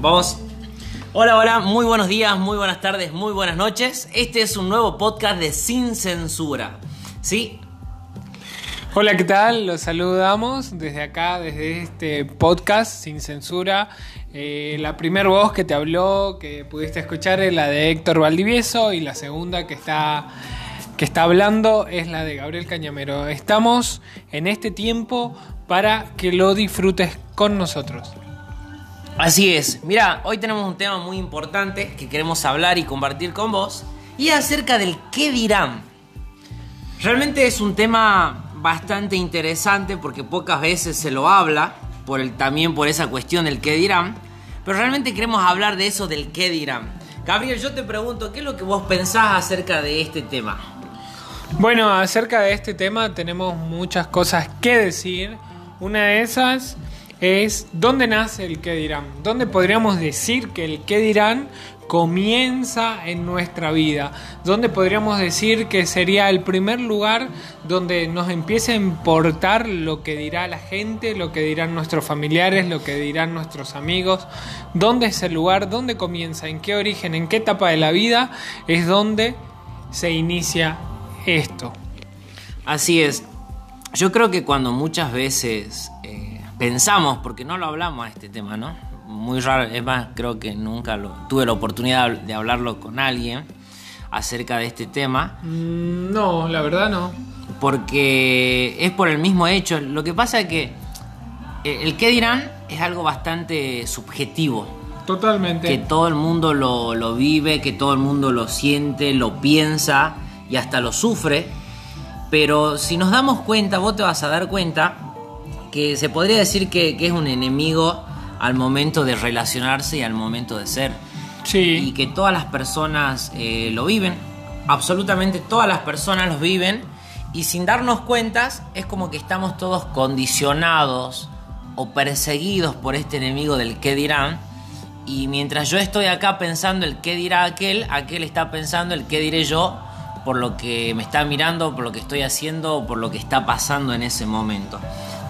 Vamos. Hola, hola, muy buenos días, muy buenas tardes, muy buenas noches. Este es un nuevo podcast de Sin Censura. ¿Sí? Hola, ¿qué tal? Los saludamos desde acá, desde este podcast Sin Censura. Eh, la primera voz que te habló, que pudiste escuchar, es la de Héctor Valdivieso y la segunda que está, que está hablando es la de Gabriel Cañamero. Estamos en este tiempo para que lo disfrutes con nosotros. Así es. Mira, hoy tenemos un tema muy importante que queremos hablar y compartir con vos y es acerca del qué dirán. Realmente es un tema bastante interesante porque pocas veces se lo habla, por el, también por esa cuestión del qué dirán, pero realmente queremos hablar de eso del qué dirán. Gabriel, yo te pregunto, ¿qué es lo que vos pensás acerca de este tema? Bueno, acerca de este tema tenemos muchas cosas que decir. Una de esas es dónde nace el qué dirán. ¿Dónde podríamos decir que el qué dirán comienza en nuestra vida? ¿Dónde podríamos decir que sería el primer lugar donde nos empiece a importar lo que dirá la gente, lo que dirán nuestros familiares, lo que dirán nuestros amigos? ¿Dónde es el lugar? ¿Dónde comienza? ¿En qué origen? ¿En qué etapa de la vida es donde se inicia esto? Así es. Yo creo que cuando muchas veces pensamos, porque no lo hablamos a este tema, ¿no? Muy raro, es más, creo que nunca lo, tuve la oportunidad de hablarlo con alguien acerca de este tema. Mm, No, la verdad no. Porque es por el mismo hecho. Lo que pasa es que eh, el qué dirán es algo bastante subjetivo. Totalmente. Que todo el mundo lo, lo vive, que todo el mundo lo siente, lo piensa y hasta lo sufre. Pero si nos damos cuenta, vos te vas a dar cuenta que se podría decir que, que es un enemigo al momento de relacionarse y al momento de ser. Sí. Y que todas las personas eh, lo viven, absolutamente todas las personas lo viven, y sin darnos cuentas es como que estamos todos condicionados o perseguidos por este enemigo del qué dirán. Y mientras yo estoy acá pensando el qué dirá aquel, aquel está pensando el qué diré yo por lo que me está mirando, por lo que estoy haciendo, por lo que está pasando en ese momento.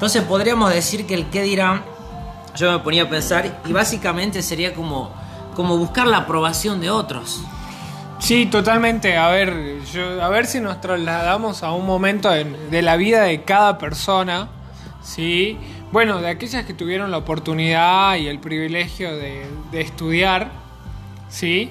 Entonces podríamos decir que el qué dirán, yo me ponía a pensar, y básicamente sería como, como buscar la aprobación de otros. Sí, totalmente. A ver, a ver si nos trasladamos a un momento en- de la vida de cada persona, ¿sí? Bueno, de aquellas que tuvieron la oportunidad y el privilegio de, de estudiar, ¿sí?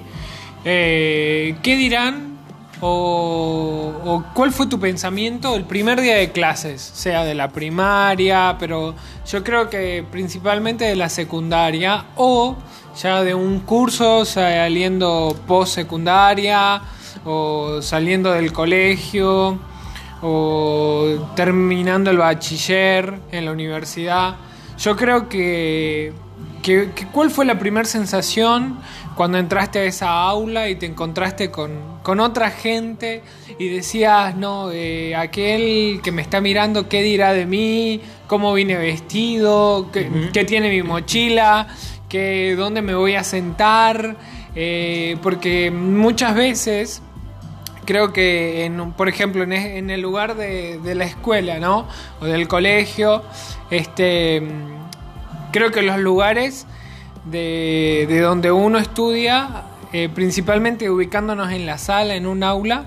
Eh, ¿Qué dirán o, cuál fue tu pensamiento el primer día de clases? Sea de la primaria, pero yo creo que principalmente de la secundaria o ya de un curso saliendo post secundaria o saliendo del colegio o terminando el bachiller en la universidad. Yo creo que, que ¿cuál fue la primera sensación cuando entraste a esa aula y te encontraste con, con otra gente y decías, no, eh, aquel que me está mirando, ¿qué dirá de mí? ¿Cómo vine vestido? ¿Qué, qué tiene mi mochila? ¿Qué, ¿Dónde me voy a sentar? Eh, porque muchas veces creo que, en, por ejemplo, en, en el lugar de, de la escuela, ¿no? O del colegio, este, creo que los lugares de, de donde uno estudia, eh, principalmente ubicándonos en la sala, en un aula,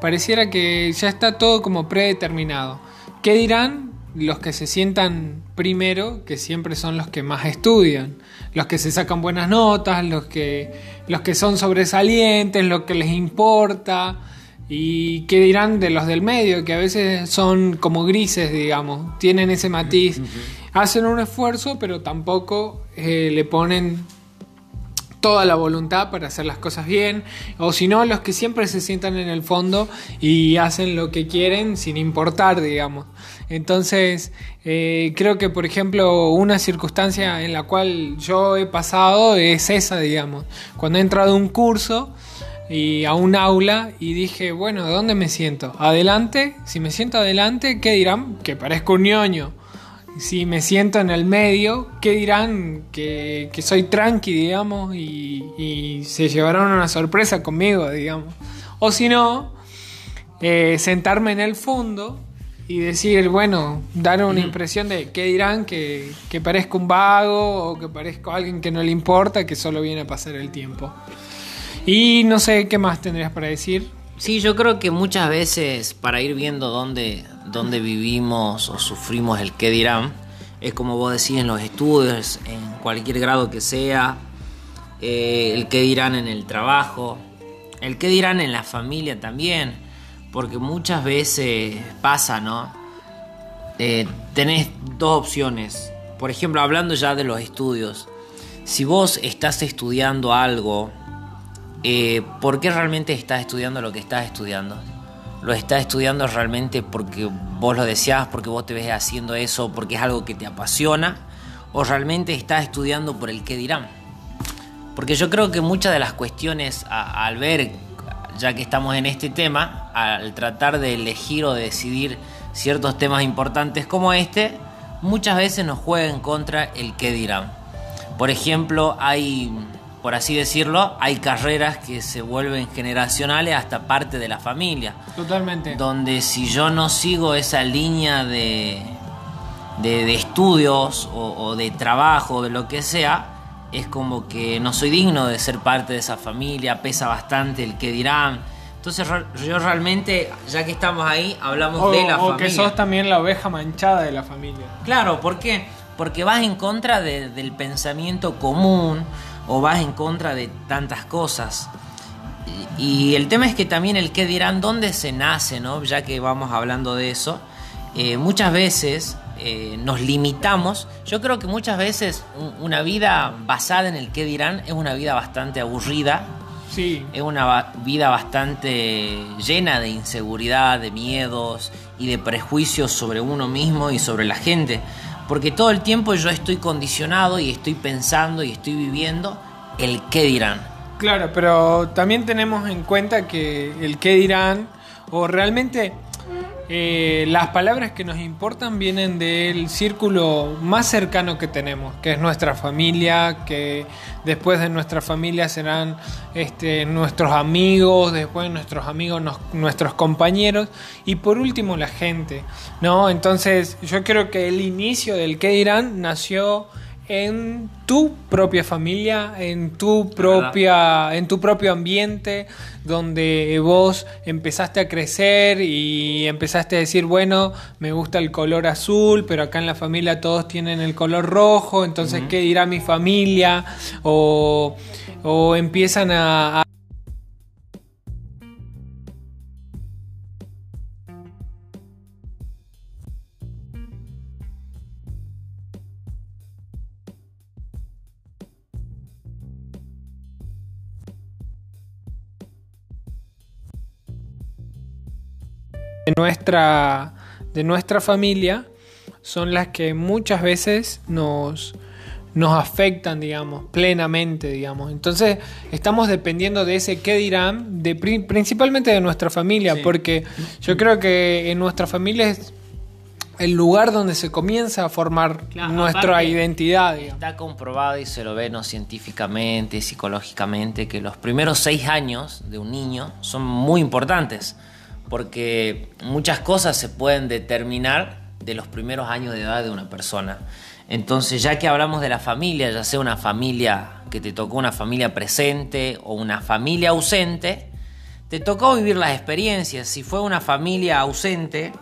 pareciera que ya está todo como predeterminado. ¿Qué dirán los que se sientan primero, que siempre son los que más estudian? Los que se sacan buenas notas, los que, los que son sobresalientes, los que les importa. ¿Y qué dirán de los del medio, que a veces son como grises, digamos? Tienen ese matiz. Hacen un esfuerzo, pero tampoco eh, le ponen toda la voluntad para hacer las cosas bien, o si no, los que siempre se sientan en el fondo y hacen lo que quieren sin importar, digamos. Entonces, eh, creo que, por ejemplo, una circunstancia en la cual yo he pasado es esa, digamos. Cuando he entrado a un curso y a un aula y dije, bueno, ¿dónde me siento? ¿Adelante? Si me siento adelante, ¿qué dirán? Que parezco un ñoño si me siento en el medio, ¿qué dirán? Que, que soy tranqui, digamos, y, y se llevarán una sorpresa conmigo, digamos. O si no, eh, sentarme en el fondo y decir, bueno, dar una impresión de qué dirán, que, que parezca un vago o que parezca alguien que no le importa, que solo viene a pasar el tiempo. Y no sé qué más tendrías para decir. Sí, yo creo que muchas veces para ir viendo dónde, dónde vivimos o sufrimos el qué dirán, es como vos decís en los estudios, en cualquier grado que sea, eh, el qué dirán en el trabajo, el qué dirán en la familia también porque muchas veces pasa, ¿no? Eh, tenés dos opciones. Por ejemplo, hablando ya de los estudios. Si vos estás estudiando algo, eh, ¿por qué realmente estás estudiando lo que estás estudiando? ¿Lo estás estudiando realmente porque vos lo deseas, porque vos te ves haciendo eso, porque es algo que te apasiona? ¿O realmente estás estudiando por el qué dirán? Porque yo creo que muchas de las cuestiones al ver ya que estamos en este tema, al tratar de elegir o decidir ciertos temas importantes como este, muchas veces nos juega en contra el qué dirán. Por ejemplo, hay, por así decirlo, hay carreras que se vuelven generacionales hasta parte de la familia. Totalmente. Donde si yo no sigo esa línea de, de, estudios o, o de trabajo, de lo que sea, es como que no soy digno de ser parte de esa familia, pesa bastante el que dirán. Entonces yo realmente, ya que estamos ahí, hablamos de la familia. O que sos también la oveja manchada de la familia. Claro, ¿por qué? Porque vas en contra del pensamiento común o vas en contra de tantas cosas. Y, el tema es que también el qué dirán, dónde se nace, ¿no? Ya que vamos hablando de eso. Eh, muchas veces eh, nos limitamos. Yo creo que muchas veces una vida basada en el qué dirán es una vida bastante aburrida. Sí. Es una vida bastante llena de inseguridad, de miedos y de prejuicios sobre uno mismo y sobre la gente. Porque todo el tiempo yo estoy condicionado y estoy pensando y estoy viviendo el qué dirán. Claro, pero también tenemos en cuenta que el qué dirán, o realmente eh, las palabras que nos importan vienen del círculo más cercano que tenemos, que es nuestra familia, que después de nuestra familia serán este, nuestros amigos, después nuestros amigos, nuestros compañeros y por último la gente, ¿no? Entonces yo creo que el inicio del que dirán nació en tu propia familia, en tu propia, en tu propio ambiente, donde vos empezaste a crecer y empezaste a decir, bueno, me gusta el color azul, pero acá en la familia todos tienen el color rojo, entonces, ¿qué dirá mi familia? O, o empiezan a de nuestra, de nuestra familia son las que muchas veces nos, nos afectan, digamos, plenamente, digamos. Entonces, estamos dependiendo de ese qué dirán, de, principalmente de nuestra familia, porque yo creo que en nuestra familia es el lugar donde se comienza a formar nuestra identidad. Está comprobado y se lo ve no científicamente, psicológicamente, que los primeros seis años de un niño son muy importantes porque muchas cosas se pueden determinar de los primeros años de edad de una persona. Entonces, ya que hablamos de la familia, ya sea una familia que te tocó una familia presente o una familia ausente, te tocó vivir las experiencias. Si fue una familia ausente,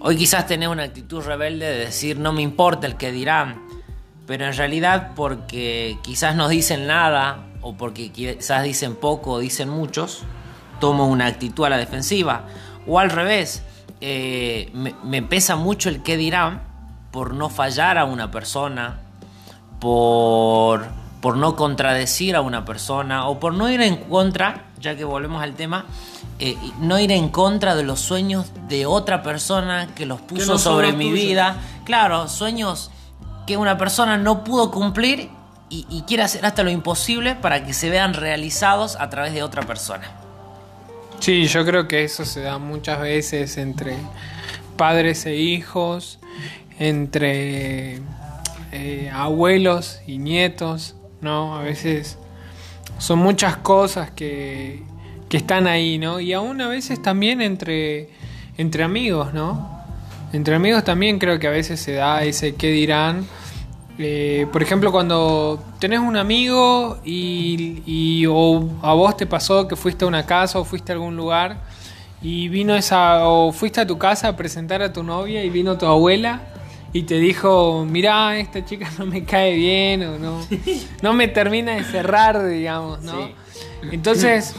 hoy quizás tenés una actitud rebelde de decir no me importa el que dirán, pero en realidad porque quizás no dicen nada o porque quizás dicen poco o dicen muchos, tomo una actitud a la defensiva. O al revés, eh, me, pesa mucho el qué dirán por no fallar a una persona, por, por no contradecir a una persona o por no ir en contra, ya que volvemos al tema, eh, no ir en contra de los sueños de otra persona que los puso sobre mi vida. Claro, sueños que una persona no pudo cumplir y, y quiere hacer hasta lo imposible para que se vean realizados a través de otra persona. Sí, yo creo que eso se da muchas veces entre padres e hijos, entre eh, abuelos y nietos, ¿no? A veces son muchas cosas que, que, están ahí, ¿no? Y aún a veces también entre, entre amigos, ¿no? Entre amigos también creo que a veces se da ese qué dirán. Eh, por ejemplo, cuando tenés un amigo y, y o a vos te pasó que fuiste a una casa o fuiste a algún lugar y vino esa o fuiste a tu casa a presentar a tu novia y vino tu abuela y te dijo, mirá, esta chica no me cae bien o no, no me termina de cerrar, digamos, ¿no? Entonces,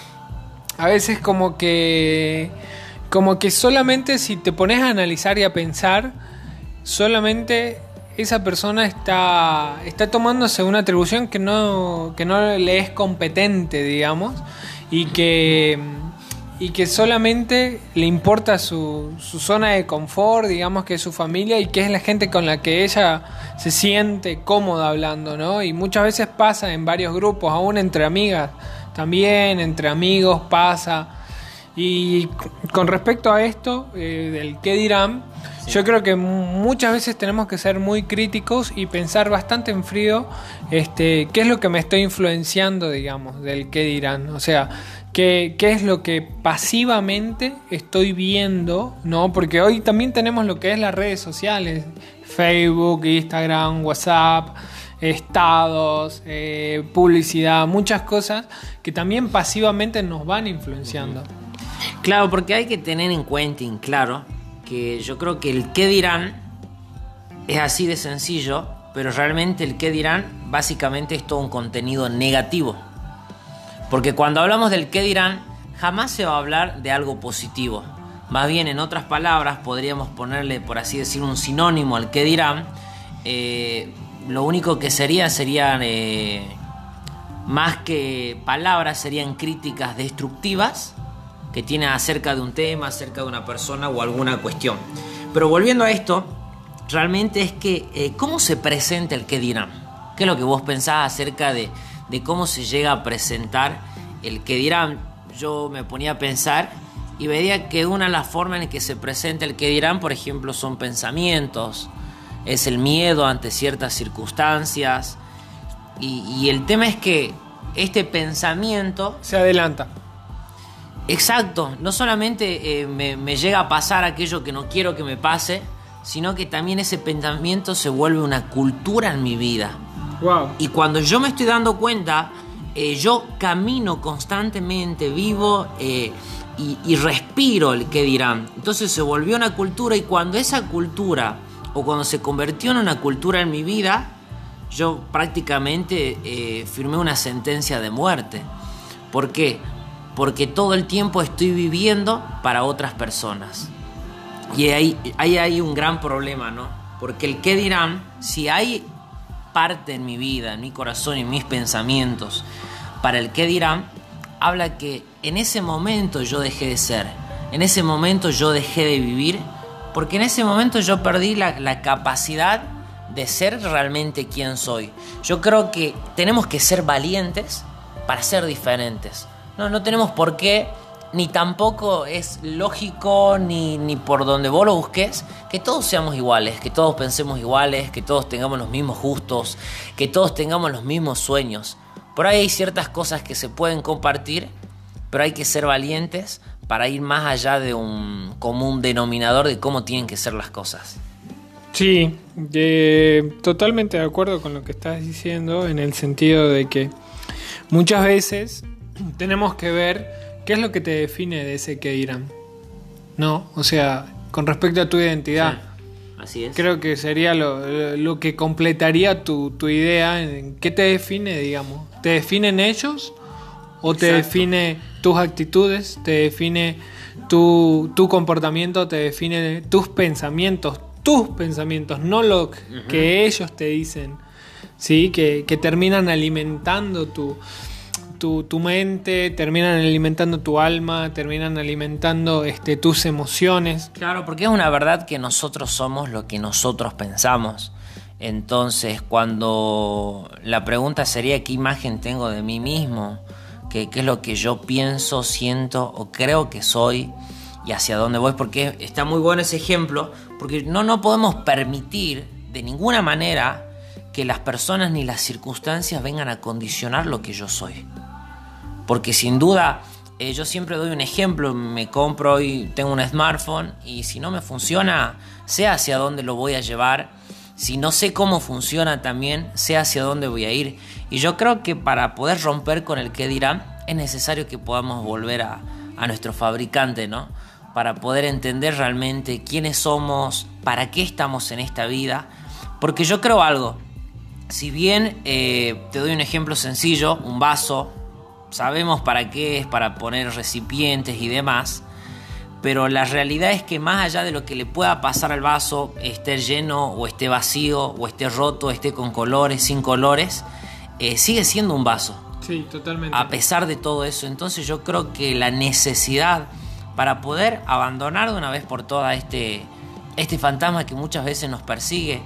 a veces como que, como que solamente si te pones a analizar y a pensar, solamente esa persona está, está tomándose una atribución que no, que no le es competente, digamos, y que y que solamente le importa su, su, zona de confort, digamos que es su familia y que es la gente con la que ella se siente cómoda hablando, ¿no? Y muchas veces pasa en varios grupos, aún entre amigas, también entre amigos pasa. Y con respecto a esto, eh, del qué dirán, yo creo que muchas veces tenemos que ser muy críticos y pensar bastante en frío este, qué es lo que me estoy influenciando, digamos, del qué dirán. O sea, qué, qué es lo que pasivamente estoy viendo, ¿no? Porque hoy también tenemos lo que es las redes sociales, Facebook, Instagram, WhatsApp estados, eh, publicidad, muchas cosas que también pasivamente nos van influenciando. Claro, porque hay que tener en cuenta, en claro, que yo creo que el qué dirán es así de sencillo, pero realmente el qué dirán básicamente es todo un contenido negativo. Porque cuando hablamos del qué dirán, jamás se va a hablar de algo positivo. Más bien, en otras palabras, podríamos ponerle, por así decir, un sinónimo al qué dirán. Eh, lo único que sería serían, eh, más que palabras, serían críticas destructivas que tiene acerca de un tema, acerca de una persona o alguna cuestión. Pero volviendo a esto, realmente es que eh, cómo se presenta el que dirán. ¿Qué es lo que vos pensás acerca de, cómo se llega a presentar el que dirán? Yo me ponía a pensar y veía que una de las formas en que se presenta el que dirán, por ejemplo, son pensamientos, es el miedo ante ciertas circunstancias. Y el tema es que este pensamiento... Se adelanta. Exacto, no solamente eh, me, me, llega a pasar aquello que no quiero que me pase, sino que también ese pensamiento se vuelve una cultura en mi vida. Wow. Y cuando yo me estoy dando cuenta, eh, yo camino constantemente, vivo eh, y, y, respiro el que dirán. Entonces se volvió una cultura y cuando esa cultura, o cuando se convirtió en una cultura en mi vida, yo prácticamente eh, firmé una sentencia de muerte. ¿Por qué? Porque todo el tiempo estoy viviendo para otras personas. Y ahí, hay un gran problema, ¿no? Porque el qué dirán, si hay parte en mi vida, en mi corazón y en mis pensamientos, para el qué dirán, habla que en ese momento yo dejé de ser, en ese momento yo dejé de vivir, porque en ese momento yo perdí la capacidad de ser realmente quien soy. Yo creo que tenemos que ser valientes para ser diferentes. No, no tenemos por qué, ni tampoco es lógico, ni, ni por donde vos lo busques, que todos seamos iguales, que todos pensemos iguales, que todos tengamos los mismos gustos, que todos tengamos los mismos sueños. Por ahí hay ciertas cosas que se pueden compartir, pero hay que ser valientes para ir más allá de un común denominador de cómo tienen que ser las cosas. Sí, totalmente de acuerdo con lo que estás diciendo, en el sentido de que muchas veces tenemos que ver qué es lo que te define de ese que dirán. ¿No? O sea, con respecto a tu identidad. Sí, así es. Creo que sería lo, lo que completaría tu, tu, idea en qué te define, digamos. ¿Te definen ellos? ¿O te define tus actitudes? ¿Te define tu, tu, comportamiento? ¿Te define tus pensamientos? Tus pensamientos, no lo que uh -huh. ellos te dicen. ¿Sí? Que, que terminan alimentando tu, tu, mente, terminan alimentando tu alma, terminan alimentando este, tus emociones. Claro, porque es una verdad que nosotros somos lo que nosotros pensamos. Entonces, cuando la pregunta sería qué imagen tengo de mí mismo, qué, qué es lo que yo pienso, siento o creo que soy y hacia dónde voy, porque está muy bueno ese ejemplo, porque no, no podemos permitir de ninguna manera que las personas ni las circunstancias vengan a condicionar lo que yo soy porque sin duda eh, yo siempre doy un ejemplo, me compro y tengo un smartphone y si no me funciona, sé hacia dónde lo voy a llevar. Si no sé cómo funciona también, sé hacia dónde voy a ir. Y yo creo que para poder romper con el que dirán, es necesario que podamos volver a, nuestro fabricante, ¿no? Para poder entender realmente quiénes somos, para qué estamos en esta vida. Porque yo creo algo, si bien eh, te doy un ejemplo sencillo, un vaso, sabemos para qué es, para poner recipientes y demás, pero la realidad es que más allá de lo que le pueda pasar al vaso, esté lleno o esté vacío o esté roto, esté con colores, sin colores, eh, sigue siendo un vaso. Sí, totalmente. A pesar de todo eso, entonces yo creo que la necesidad para poder abandonar de una vez por todas este, este fantasma que muchas veces nos persigue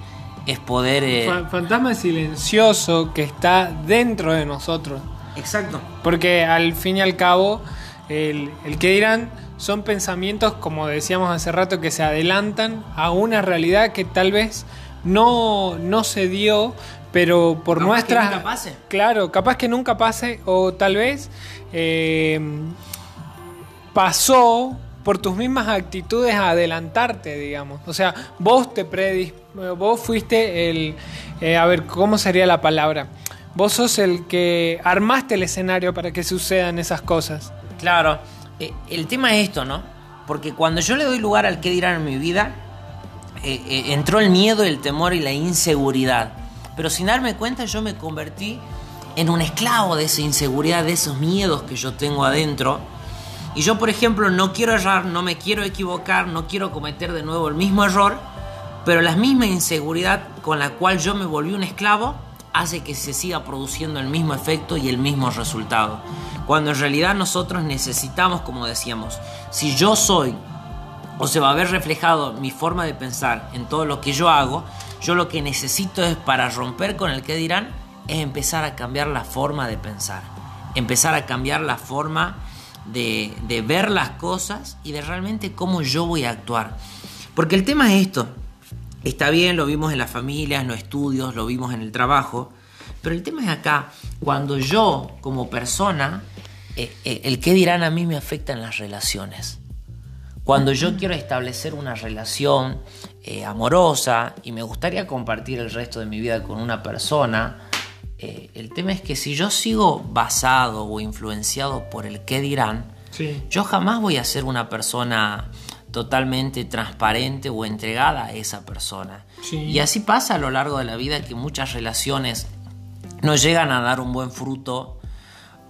es poder... Eh, fantasma silencioso que está dentro de nosotros. Exacto. Porque al fin y al cabo, el, el que dirán son pensamientos, como decíamos hace rato, que se adelantan a una realidad que tal vez no, no se dio, pero por nuestra... Que nunca pase. Claro, capaz que nunca pase, o tal vez eh, pasó por tus mismas actitudes a adelantarte, digamos. O sea, vos te predis, vos fuiste el, eh, a ver, ¿cómo sería la palabra? Vos sos el que armaste el escenario para que sucedan esas cosas. Claro, eh, el tema es esto, ¿no? Porque cuando yo le doy lugar al que dirán en mi vida, eh, entró el miedo, el temor y la inseguridad. Pero sin darme cuenta yo me convertí en un esclavo de esa inseguridad, de esos miedos que yo tengo adentro y yo, por ejemplo, no quiero errar, no me quiero equivocar, no quiero cometer de nuevo el mismo error, pero la misma inseguridad con la cual yo me volví un esclavo hace que se siga produciendo el mismo efecto y el mismo resultado. Cuando en realidad nosotros necesitamos, como decíamos, si yo soy o se va a ver reflejado mi forma de pensar en todo lo que yo hago, yo lo que necesito es para romper con el que dirán, es empezar a cambiar la forma de pensar, empezar a cambiar la forma de, ver las cosas y de realmente cómo yo voy a actuar. Porque el tema es esto. Está bien, lo vimos en las familias, en los estudios, lo vimos en el trabajo, pero el tema es acá, cuando yo como persona, eh, eh, el que dirán a mí me afecta en las relaciones. Cuando yo quiero establecer una relación eh, amorosa y me gustaría compartir el resto de mi vida con una persona, el tema es que si yo sigo basado o influenciado por el qué dirán, yo jamás voy a ser una persona totalmente transparente o entregada a esa persona. Y así pasa a lo largo de la vida que muchas relaciones no llegan a dar un buen fruto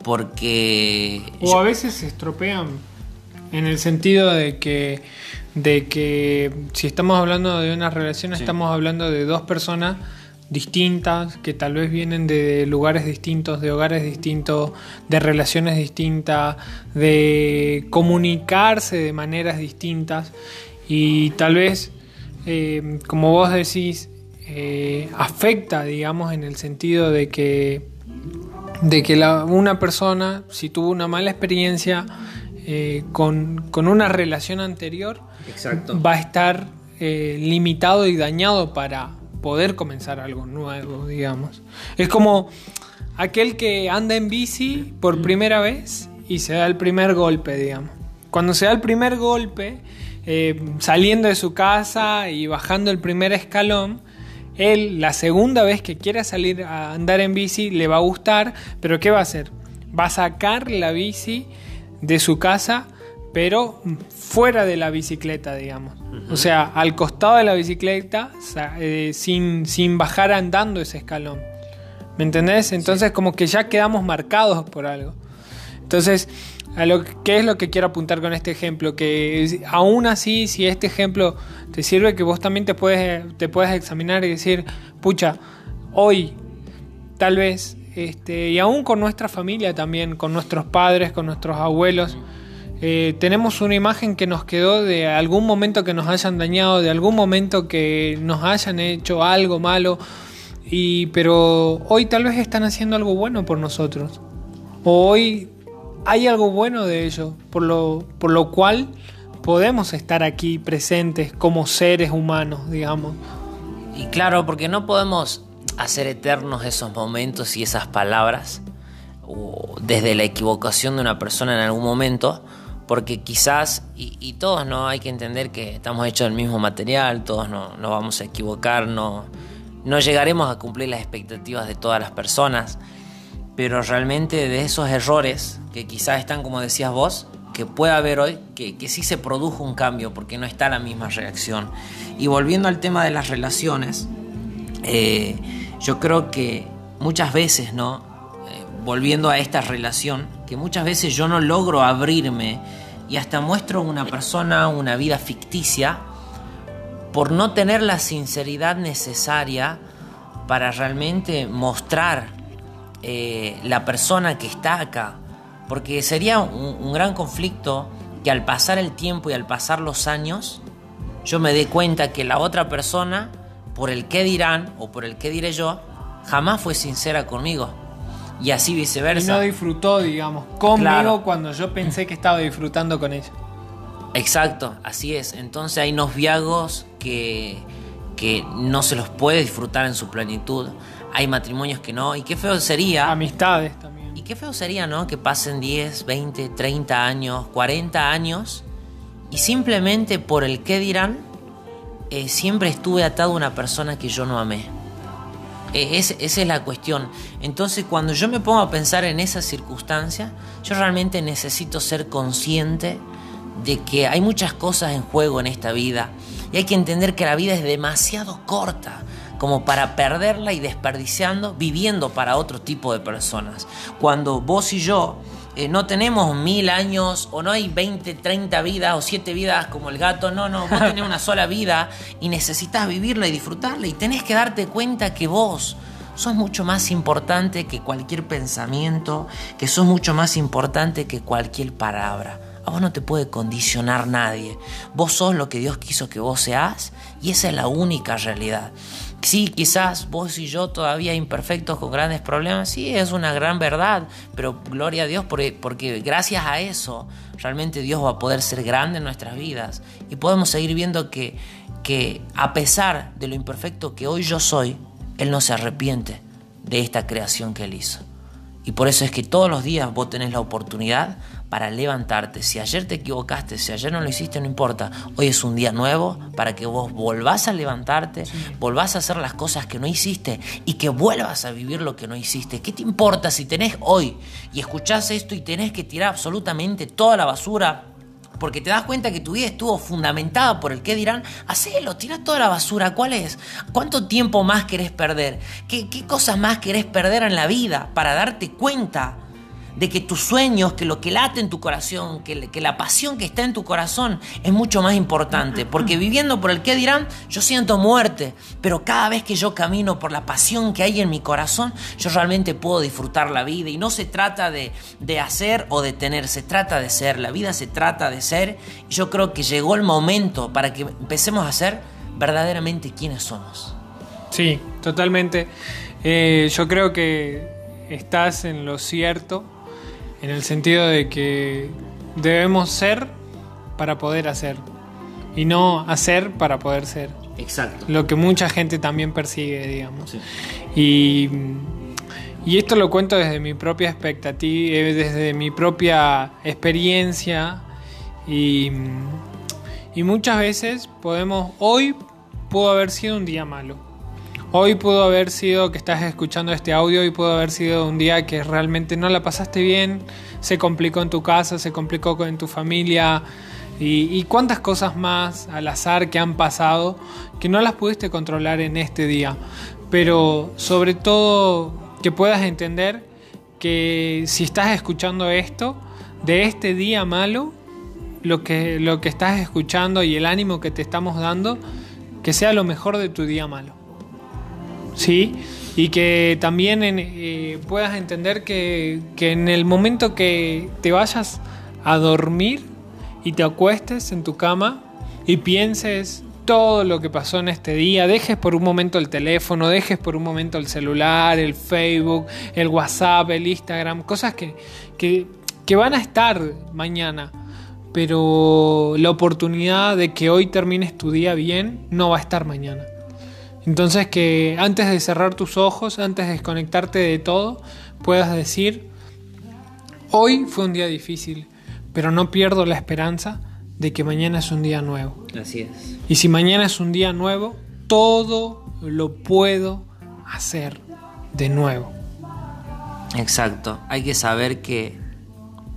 porque... O a veces se estropean en el sentido de que, de que si estamos hablando de una relación, estamos hablando de dos personas distintas, que tal vez vienen de lugares distintos, de hogares distintos, de relaciones distintas, de comunicarse de maneras distintas. Y tal vez, eh, como vos decís, eh, afecta, digamos, en el sentido de que, de que una persona, si tuvo una mala experiencia eh, con, una relación anterior, va a estar limitado y dañado para poder comenzar algo nuevo, digamos. Es como aquel que anda en bici por primera vez y se da el primer golpe, digamos. Cuando se da el primer golpe, eh, saliendo de su casa y bajando el primer escalón, él la segunda vez que quiera salir a andar en bici le va a gustar, pero ¿qué va a hacer? Va a sacar la bici de su casa pero fuera de la bicicleta, digamos. O sea, al costado de la bicicleta, eh, sin, sin bajar andando ese escalón. ¿Me entendés? Entonces como que ya quedamos marcados por algo. Entonces, a lo, ¿qué es lo que quiero apuntar con este ejemplo? Que aún así, si este ejemplo te sirve, que vos también te puedes, te puedes examinar y decir, pucha, hoy tal vez, este, y aún con nuestra familia también, con nuestros padres, con nuestros abuelos, eh, tenemos una imagen que nos quedó de algún momento que nos hayan dañado, de algún momento que nos hayan hecho algo malo, y, pero hoy tal vez están haciendo algo bueno por nosotros. O hoy hay algo bueno de ellos, por lo, por lo cual podemos estar aquí presentes como seres humanos, digamos. Y claro, porque no podemos hacer eternos esos momentos y esas palabras o desde la equivocación de una persona en algún momento, porque quizás, y, todos no hay que entender que estamos hechos del mismo material, todos no, no vamos a equivocar, no, no llegaremos a cumplir las expectativas de todas las personas, pero realmente de esos errores que quizás están, como decías vos, que puede haber hoy, que, que sí se produjo un cambio porque no está la misma reacción. Y volviendo al tema de las relaciones, eh, yo creo que muchas veces, ¿no? Eh, volviendo a esta relación, que muchas veces yo no logro abrirme y hasta muestro una persona una vida ficticia por no tener la sinceridad necesaria para realmente mostrar eh, la persona que está acá. Porque sería un, gran conflicto que al pasar el tiempo y al pasar los años, yo me dé cuenta que la otra persona, por el qué dirán o por el qué diré yo, jamás fue sincera conmigo. Y así viceversa. Y no disfrutó, digamos, conmigo cuando yo pensé que estaba disfrutando con ella. Exacto, así es. Entonces hay noviagos que, que no se los puede disfrutar en su plenitud. Hay matrimonios que no. Y qué feo sería. Amistades también. Y qué feo sería, ¿no? Que pasen 10, 20, 30 años, 40 años y simplemente por el qué dirán, eh, siempre estuve atado a una persona que yo no amé. Eh, esa es la cuestión. Entonces, cuando yo me pongo a pensar en esa circunstancia, yo realmente necesito ser consciente de que hay muchas cosas en juego en esta vida y hay que entender que la vida es demasiado corta como para perderla y desperdiciando viviendo para otro tipo de personas. Cuando vos y yo eh, no tenemos mil años o no hay 20, 30 vidas o 7 vidas como el gato, no, no, vos tenés una sola vida y necesitas vivirla y disfrutarla y tenés que darte cuenta que vos sos mucho más importante que cualquier pensamiento, que sos mucho más importante que cualquier palabra. A vos no te puede condicionar nadie. Vos sos lo que Dios quiso que vos seas y esa es la única realidad. Sí, quizás vos y yo todavía imperfectos con grandes problemas, sí, es una gran verdad, pero gloria a Dios porque, porque, gracias a eso realmente Dios va a poder ser grande en nuestras vidas y podemos seguir viendo que, que a pesar de lo imperfecto que hoy yo soy, Él no se arrepiente de esta creación que Él hizo. Y por eso es que todos los días vos tenés la oportunidad para levantarte. Si ayer te equivocaste, si ayer no lo hiciste, no importa. Hoy es un día nuevo para que vos volvás a levantarte, volvás a hacer las cosas que no hiciste y que vuelvas a vivir lo que no hiciste. ¿Qué te importa si tenés hoy y escuchás esto y tenés que tirar absolutamente toda la basura? Porque te das cuenta que tu vida estuvo fundamentada por el que dirán, hacelo, tira toda la basura. ¿Cuál es? ¿Cuánto tiempo más querés perder? ¿Qué, qué cosas más querés perder en la vida para darte cuenta? De que tus sueños, que lo que late en tu corazón, que, la pasión que está en tu corazón es mucho más importante. Porque viviendo por el que dirán, yo siento muerte, pero cada vez que yo camino por la pasión que hay en mi corazón, yo realmente puedo disfrutar la vida. Y no se trata de, de hacer o de tener, se trata de ser. La vida se trata de ser. Y yo creo que llegó el momento para que empecemos a ser verdaderamente quienes somos. Sí, totalmente. Eh, yo creo que estás en lo cierto en el sentido de que debemos ser para poder hacer y no hacer para poder ser. Exacto. Lo que mucha gente también persigue, digamos. Y, y, esto lo cuento desde mi propia expectativa, eh, desde mi propia experiencia y, y muchas veces podemos, hoy pudo haber sido un día malo Hoy pudo haber sido que estás escuchando este audio y pudo haber sido un día que realmente no la pasaste bien, se complicó en tu casa, se complicó en tu familia y, cuántas cosas más al azar que han pasado que no las pudiste controlar en este día. Pero sobre todo que puedas entender que si estás escuchando esto, de este día malo, lo que, lo que estás escuchando y el ánimo que te estamos dando, que sea lo mejor de tu día malo. ¿Sí? Y que también eh, puedas entender que, en el momento que te vayas a dormir y te acuestes en tu cama y pienses todo lo que pasó en este día, dejes por un momento el teléfono, dejes por un momento el celular, el Facebook, el WhatsApp, el Instagram, cosas que, que van a estar mañana, pero la oportunidad de que hoy termines tu día bien no va a estar mañana. Entonces que antes de cerrar tus ojos, antes de desconectarte de todo, puedas decir, Hoy fue un día difícil, pero no pierdo la esperanza de que mañana es un día nuevo. Así es. Y si mañana es un día nuevo, todo lo puedo hacer de nuevo. Exacto. Hay que saber que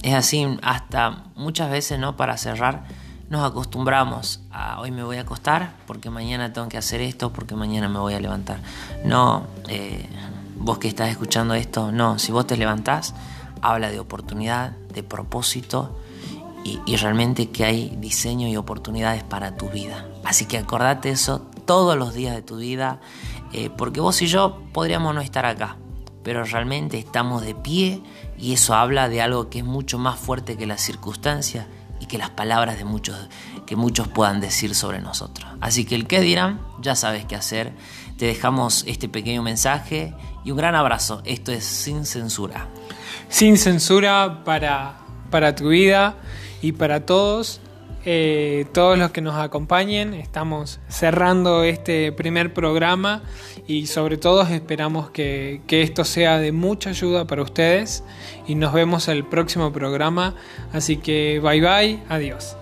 es así hasta muchas veces, ¿no? Para cerrar, nos acostumbramos a hoy me voy a acostar porque mañana tengo que hacer esto, porque mañana me voy a levantar. No, eh, vos que estás escuchando esto, no, si vos te levantás, habla de oportunidad, de propósito y, realmente que hay diseño y oportunidades para tu vida. Así que acordate eso todos los días de tu vida, eh, porque vos y yo podríamos no estar acá, pero realmente estamos de pie y eso habla de algo que es mucho más fuerte que las circunstancias y que las palabras de muchos que muchos puedan decir sobre nosotros. Así que el que dirán, ya sabes qué hacer. Te dejamos este pequeño mensaje y un gran abrazo. Esto es Sin Censura. Sin censura para, para tu vida y para todos. Eh, todos los que nos acompañen. Estamos cerrando este primer programa y sobre todo esperamos que, que, esto sea de mucha ayuda para ustedes y nos vemos el próximo programa. Así que bye bye, adiós.